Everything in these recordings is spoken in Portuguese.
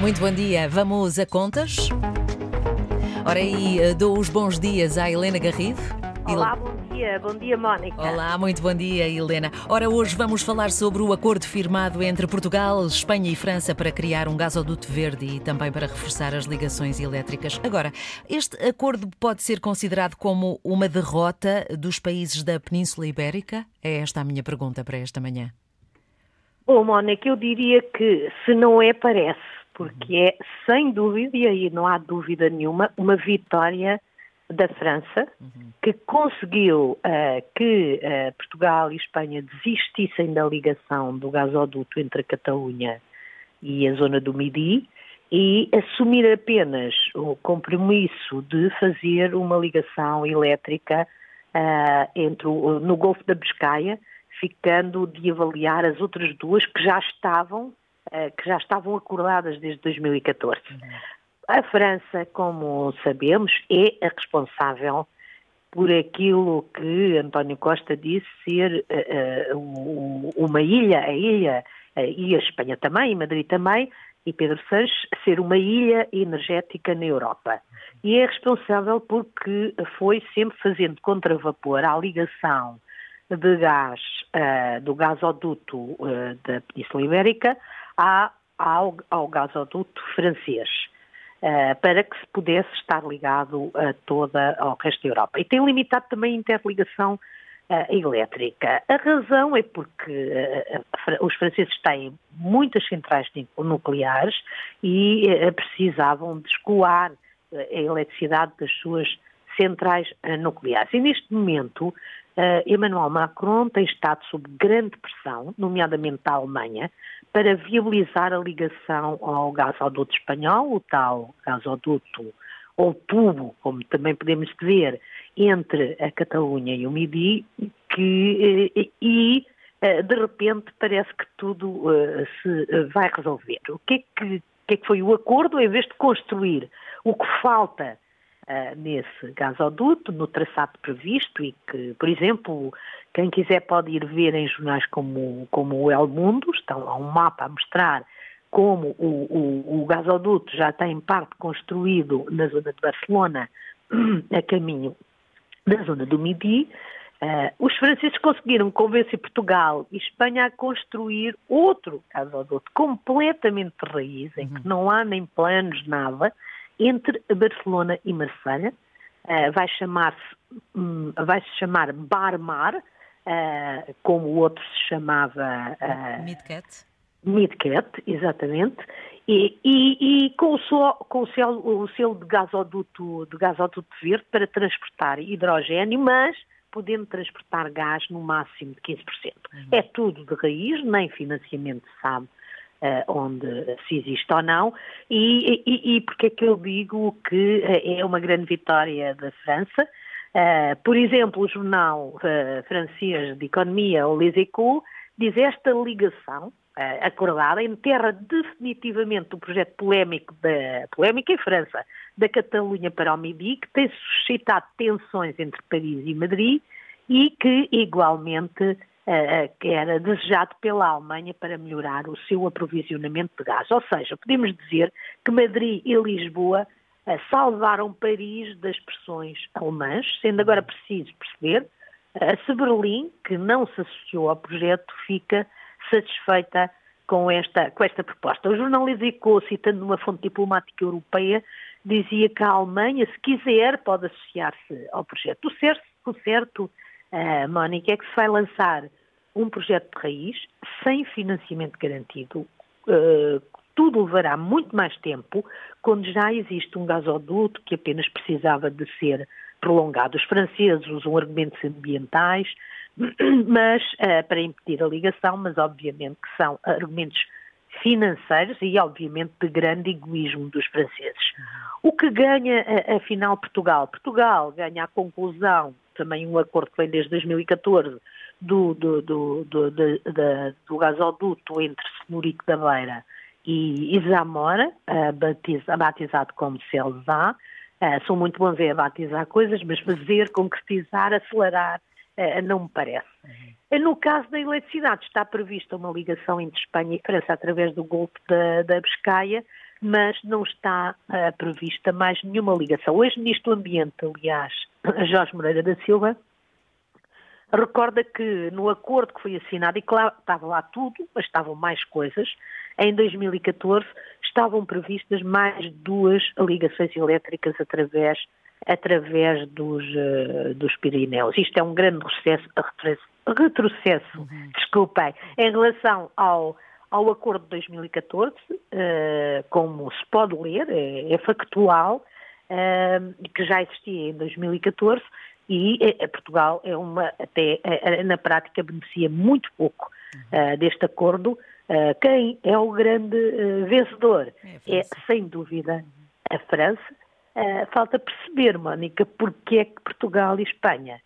Muito bom dia. Vamos a contas? Ora aí, eh, dou os bons dias à Helena Garrido. Olá, bom dia. Bom dia, Mónica. Olá, muito bom dia, Helena. Ora, hoje vamos falar sobre o acordo firmado entre Portugal, Espanha e França para criar um gasoduto verde e também para reforçar as ligações elétricas. Agora, este acordo pode ser considerado como uma derrota dos países da Península Ibérica? É esta a minha pergunta para esta manhã. Bom, Mónica, eu diria que se não é, parece, porque é, sem dúvida, e aí não há dúvida nenhuma, uma vitória da França, que conseguiu uh, que uh, Portugal e Espanha desistissem da ligação do gasoduto entre a Catalunha e a zona do Midi e assumir apenas o compromisso de fazer uma ligação elétrica uh, entre o, no Golfo da Biscaia, ficando de avaliar as outras duas que já estavam que já estavam acordadas desde 2014. Uhum. A França, como sabemos, é a responsável por aquilo que António Costa disse ser uh, uh, uma ilha, a ilha, uh, e a Espanha também, e Madrid também, e Pedro Sanches, ser uma ilha energética na Europa. E é responsável porque foi sempre fazendo contravapor à ligação de gás, do gasoduto da Península Ibérica ao, ao gasoduto francês. Uh, para que se pudesse estar ligado a toda ao resto da Europa. E tem limitado também a interligação uh, elétrica. A razão é porque uh, os franceses têm muitas centrais nucleares e precisavam de escoar a eletricidade das suas centrais nucleares. E neste momento, Emmanuel Macron tem estado sob grande pressão, nomeadamente da Alemanha, para viabilizar a ligação ao gasoduto espanhol, o tal gasoduto ou tubo, como também podemos dizer, entre a Catalunha e o Midi, que, eh, e eh, de repente parece que tudo eh, se vai resolver. O que é que, que, é que foi o acordo? Em vez de construir o que falta uh, nesse gasoduto, no traçado previsto e que, por exemplo, quem quiser pode ir ver em jornais como, como o El Mundo, estão há um mapa a mostrar como o, o, o gasoduto já tem parte construído na zona de Barcelona, a caminho da zona do Midi, Uh, os franceses conseguiram convencer Portugal e Espanha a construir outro gasoduto completamente de raiz, em que uhum. não há nem planos, nada, entre Barcelona e Marselha. Uh, vai chamar-se um, vai se chamar Barmar, uh, como o outro se chamava uh, Midcat. Midcat, exatamente. E, e, e com, o, so, com o, selo, o selo de gasoduto, de gasoduto verde para transportar hidrogênio, mas podendo transportar gás no máximo de 15%. Uhum. É tudo de raiz, nem financiamento sabe onde se existe ou não, e, e, e porque é que eu digo que eh, é uma grande vitória da França. Uh, por exemplo, o jornal francês de economia, o Les Echos, diz esta ligação acordada enterra definitivamente o projeto polémico da polémica em França da Catalunha para o Midi, que tem suscitado tensões entre Paris e Madrid e que igualmente que era desejado pela Alemanha para melhorar o seu aprovisionamento de gás. Ou seja, podemos dizer que Madrid e Lisboa uh, salvaram Paris das pressões alemãs, sendo agora preciso perceber uh, se Berlim, que não se associou ao projeto, fica satisfeita com esta, com esta proposta. O jornal Eco, citando uma fonte diplomática europeia, dizia que a Alemanha, se quiser, pode associar-se ao projeto. O certo, o certo Mónica, é que se vai lançar um projeto de raiz sem financiamento garantido. Uh, tudo levará muito mais tempo quando já existe um gasoduto que apenas precisava de ser prolongado. Os franceses usam argumentos ambientais, mas uh, para impedir a ligação, mas obviamente que são argumentos financeiros e obviamente de grande egoísmo dos franceses. O que ganha afinal Portugal? Portugal ganha a conclusão também um acordo que vem desde 2014 do, do, do, do, do, do gasoduto entre Senhorico da Beira e Zamora, batizado como CELSA. Sou muito bom ver batizar coisas, mas fazer, concretizar, acelerar, não me parece. Uhum. No caso da eletricidade, está prevista uma ligação entre Espanha e França através do Golfo da, da Biscaia, mas não está uh, prevista mais nenhuma ligação. O ex-ministro do Ambiente, aliás, Jorge Moreira da Silva, recorda que no acordo que foi assinado, e claro, estava lá tudo, mas estavam mais coisas, em 2014 estavam previstas mais duas ligações elétricas através, através dos, uh, dos Pirineus. Isto é um grande retrocesso, retrocesso uhum. desculpem, em relação ao, ao acordo de 2014, uh, como se pode ler, é, é factual, uh, que já existia em 2014, e uh, Portugal é uma, até na prática beneficia muito pouco deste acordo. quem é o grande vencedor? É, é, sem dúvida, a França. falta perceber, Mónica, porque é que Portugal e Espanha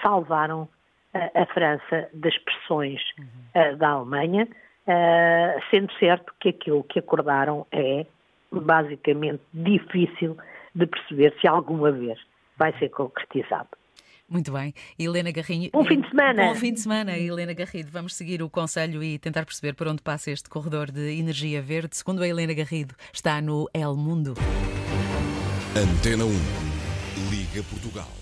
salvaram a França das pressões uhum. da Alemanha, uh, sendo certo que aquilo que acordaram é basicamente difícil de perceber se alguma vez vai ser concretizado. Muito bem. Helena Garrinho. Bom fim de semana. Bom fim de semana, Helena Garrido. Vamos seguir o conselho e tentar perceber por onde passa este corredor de energia verde. Segundo a Helena Garrido, está no El Mundo. Antena 1. Liga Portugal.